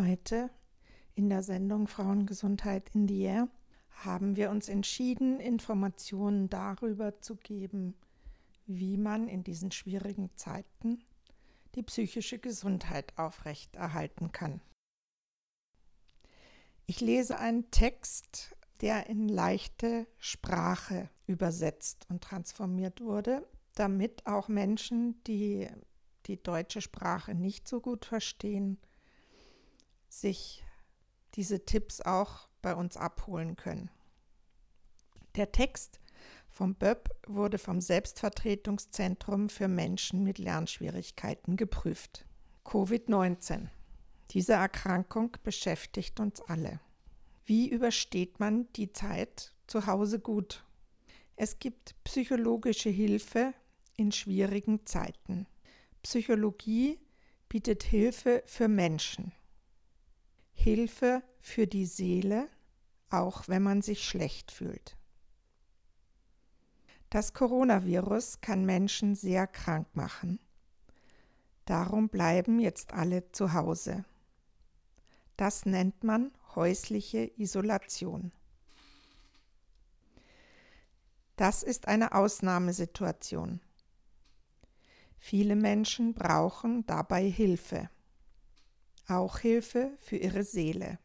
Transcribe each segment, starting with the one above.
Heute in der Sendung Frauengesundheit in the Air haben wir uns entschieden, Informationen darüber zu geben, wie man in diesen schwierigen Zeiten die psychische Gesundheit aufrechterhalten kann. Ich lese einen Text, der in leichte Sprache übersetzt und transformiert wurde, damit auch Menschen, die die deutsche Sprache nicht so gut verstehen, sich diese Tipps auch bei uns abholen können. Der Text vom BÖP wurde vom Selbstvertretungszentrum für Menschen mit Lernschwierigkeiten geprüft. Covid-19. Diese Erkrankung beschäftigt uns alle. Wie übersteht man die Zeit zu Hause gut? Es gibt psychologische Hilfe in schwierigen Zeiten. Psychologie bietet Hilfe für Menschen. Hilfe für die Seele, auch wenn man sich schlecht fühlt. Das Coronavirus kann Menschen sehr krank machen. Darum bleiben jetzt alle zu Hause. Das nennt man häusliche Isolation. Das ist eine Ausnahmesituation. Viele Menschen brauchen dabei Hilfe, auch Hilfe für ihre Seele,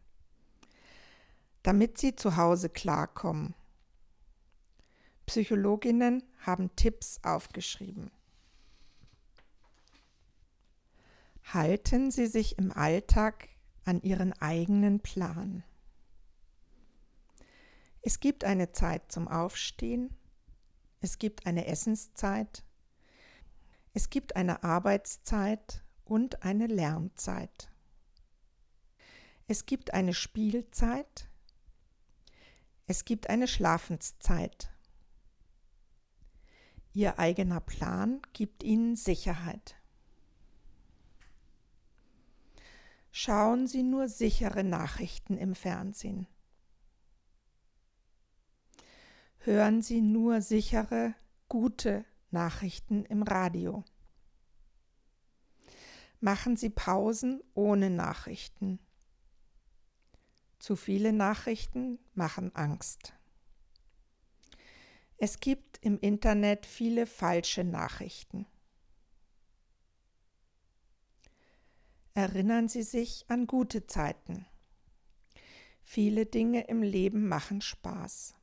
damit sie zu Hause klarkommen. Psychologinnen haben Tipps aufgeschrieben. Halten Sie sich im Alltag an Ihren eigenen Plan. Es gibt eine Zeit zum Aufstehen, es gibt eine Essenszeit, es gibt eine Arbeitszeit und eine Lernzeit. Es gibt eine Spielzeit. Es gibt eine Schlafenszeit. Ihr eigener Plan gibt Ihnen Sicherheit. Schauen Sie nur sichere Nachrichten im Fernsehen. Hören Sie nur sichere, gute Nachrichten im Radio. Machen Sie Pausen ohne Nachrichten. Zu viele Nachrichten machen Angst. Es gibt im Internet viele falsche Nachrichten. Erinnern Sie sich an gute Zeiten. Viele Dinge im Leben machen Spaß.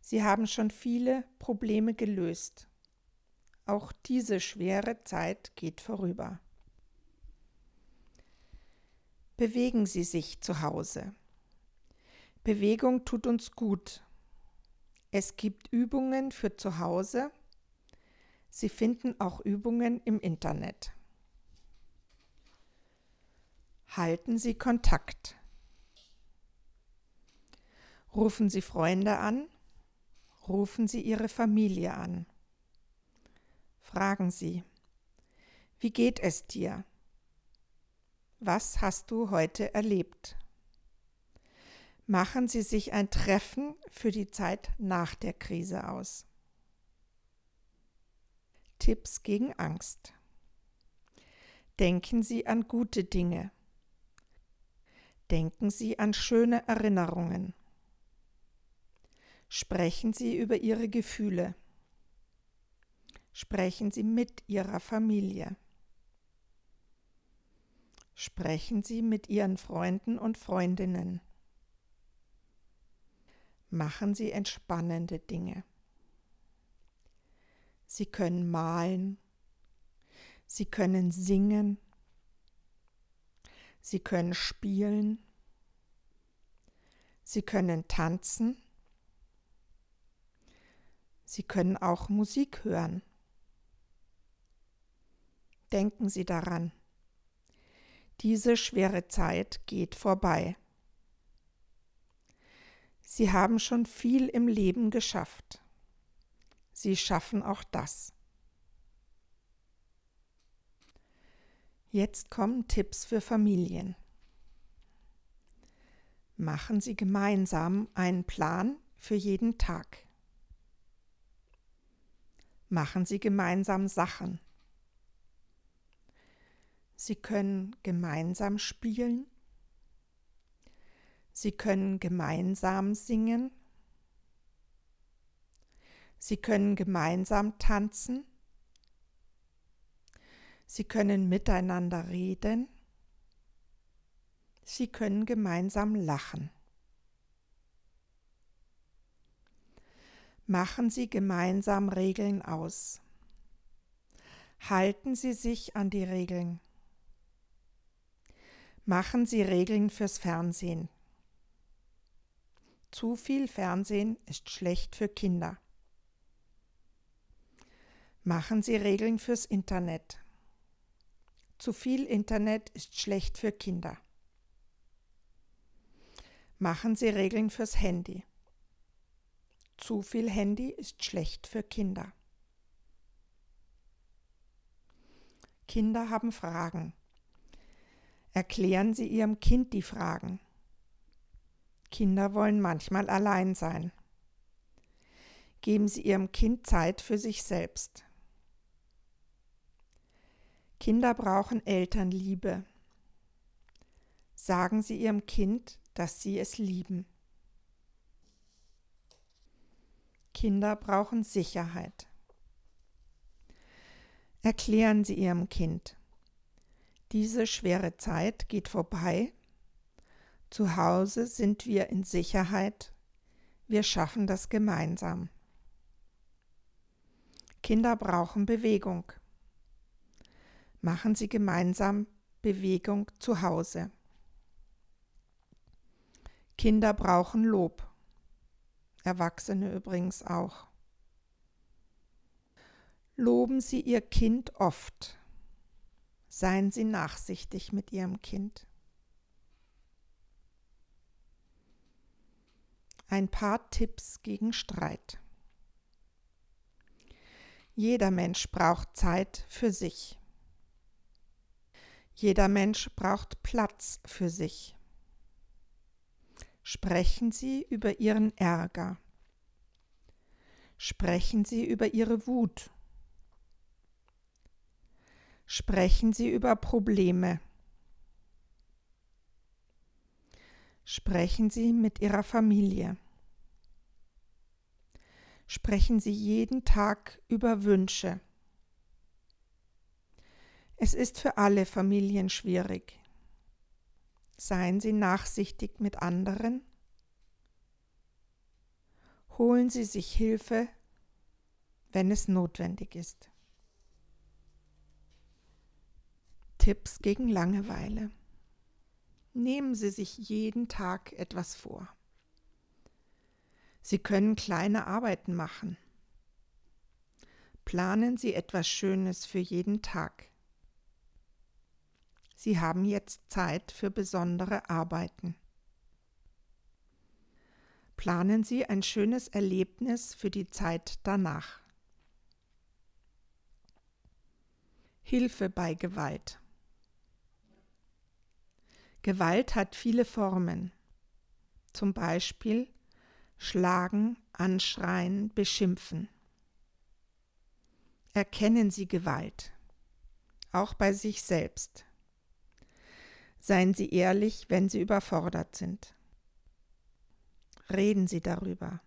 Sie haben schon viele Probleme gelöst. Auch diese schwere Zeit geht vorüber. Bewegen Sie sich zu Hause. Bewegung tut uns gut. Es gibt Übungen für zu Hause. Sie finden auch Übungen im Internet. Halten Sie Kontakt. Rufen Sie Freunde an Rufen Sie Ihre Familie an. Fragen Sie, wie geht es dir? Was hast du heute erlebt? Machen Sie sich ein Treffen für die Zeit nach der Krise aus. Tipps gegen Angst. Denken Sie an gute Dinge. Denken Sie an schöne Erinnerungen. Sprechen Sie über Ihre Gefühle. Sprechen Sie mit Ihrer Familie. Sprechen Sie mit Ihren Freunden und Freundinnen. Machen Sie entspannende Dinge. Sie können malen. Sie können singen. Sie können spielen. Sie können tanzen. Sie können auch Musik hören. Denken Sie daran. Diese schwere Zeit geht vorbei. Sie haben schon viel im Leben geschafft. Sie schaffen auch das. Jetzt kommen Tipps für Familien. Machen Sie gemeinsam einen Plan für jeden Tag. Machen Sie gemeinsam Sachen. Sie können gemeinsam spielen. Sie können gemeinsam singen. Sie können gemeinsam tanzen. Sie können miteinander reden. Sie können gemeinsam lachen. Machen Sie gemeinsam Regeln aus. Halten Sie sich an die Regeln. Machen Sie Regeln fürs Fernsehen. Zu viel Fernsehen ist schlecht für Kinder. Machen Sie Regeln fürs Internet. Zu viel Internet ist schlecht für Kinder. Machen Sie Regeln fürs Handy. Zu viel Handy ist schlecht für Kinder. Kinder haben Fragen. Erklären Sie Ihrem Kind die Fragen. Kinder wollen manchmal allein sein. Geben Sie Ihrem Kind Zeit für sich selbst. Kinder brauchen Elternliebe. Sagen Sie Ihrem Kind, dass Sie es lieben. Kinder brauchen Sicherheit. Erklären Sie Ihrem Kind. Diese schwere Zeit geht vorbei. Zu Hause sind wir in Sicherheit. Wir schaffen das gemeinsam. Kinder brauchen Bewegung. Machen Sie gemeinsam Bewegung zu Hause. Kinder brauchen Lob. Erwachsene übrigens auch. Loben Sie Ihr Kind oft. Seien Sie nachsichtig mit Ihrem Kind. Ein paar Tipps gegen Streit. Jeder Mensch braucht Zeit für sich. Jeder Mensch braucht Platz für sich. Sprechen Sie über Ihren Ärger. Sprechen Sie über Ihre Wut. Sprechen Sie über Probleme. Sprechen Sie mit Ihrer Familie. Sprechen Sie jeden Tag über Wünsche. Es ist für alle Familien schwierig. Seien Sie nachsichtig mit anderen. Holen Sie sich Hilfe, wenn es notwendig ist. Tipps gegen Langeweile. Nehmen Sie sich jeden Tag etwas vor. Sie können kleine Arbeiten machen. Planen Sie etwas Schönes für jeden Tag. Sie haben jetzt Zeit für besondere Arbeiten. Planen Sie ein schönes Erlebnis für die Zeit danach. Hilfe bei Gewalt. Gewalt hat viele Formen, zum Beispiel schlagen, anschreien, beschimpfen. Erkennen Sie Gewalt, auch bei sich selbst. Seien Sie ehrlich, wenn Sie überfordert sind. Reden Sie darüber.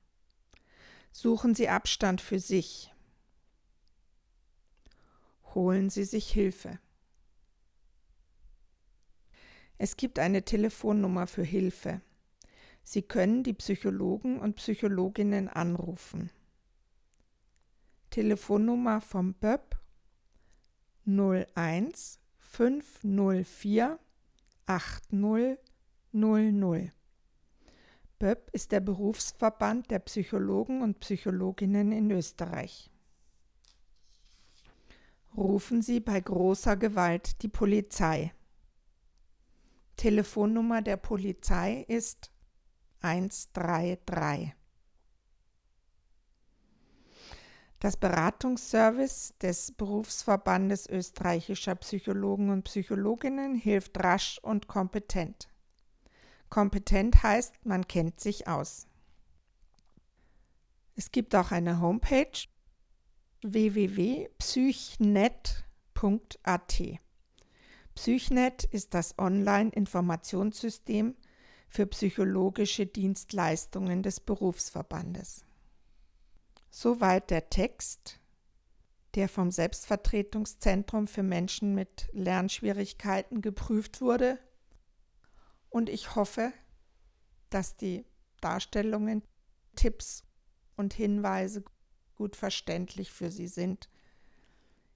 Suchen Sie Abstand für sich. Holen Sie sich Hilfe. Es gibt eine Telefonnummer für Hilfe. Sie können die Psychologen und Psychologinnen anrufen. Telefonnummer vom BÖP 01 504 8000. BÖP ist der Berufsverband der Psychologen und Psychologinnen in Österreich. Rufen Sie bei großer Gewalt die Polizei. Telefonnummer der Polizei ist 133. Das Beratungsservice des Berufsverbandes österreichischer Psychologen und Psychologinnen hilft rasch und kompetent. Kompetent heißt, man kennt sich aus. Es gibt auch eine Homepage www.psychnet.at. Psychnet ist das Online-Informationssystem für psychologische Dienstleistungen des Berufsverbandes. Soweit der Text, der vom Selbstvertretungszentrum für Menschen mit Lernschwierigkeiten geprüft wurde. Und ich hoffe, dass die Darstellungen, Tipps und Hinweise gut verständlich für Sie sind.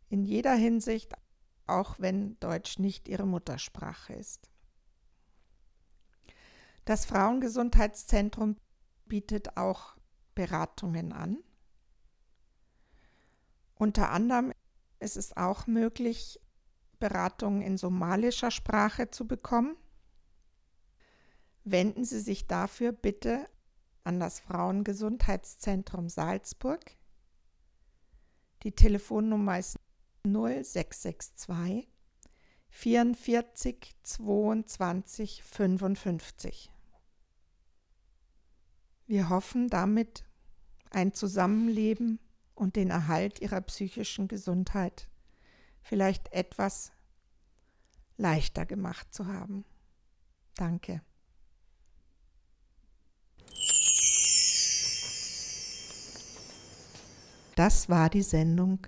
In jeder Hinsicht, auch wenn Deutsch nicht Ihre Muttersprache ist. Das Frauengesundheitszentrum bietet auch Beratungen an. Unter anderem ist es auch möglich, Beratungen in somalischer Sprache zu bekommen. Wenden Sie sich dafür bitte an das Frauengesundheitszentrum Salzburg. Die Telefonnummer ist 0662 44 22 55. Wir hoffen damit ein Zusammenleben und den Erhalt ihrer psychischen Gesundheit vielleicht etwas leichter gemacht zu haben. Danke. Das war die Sendung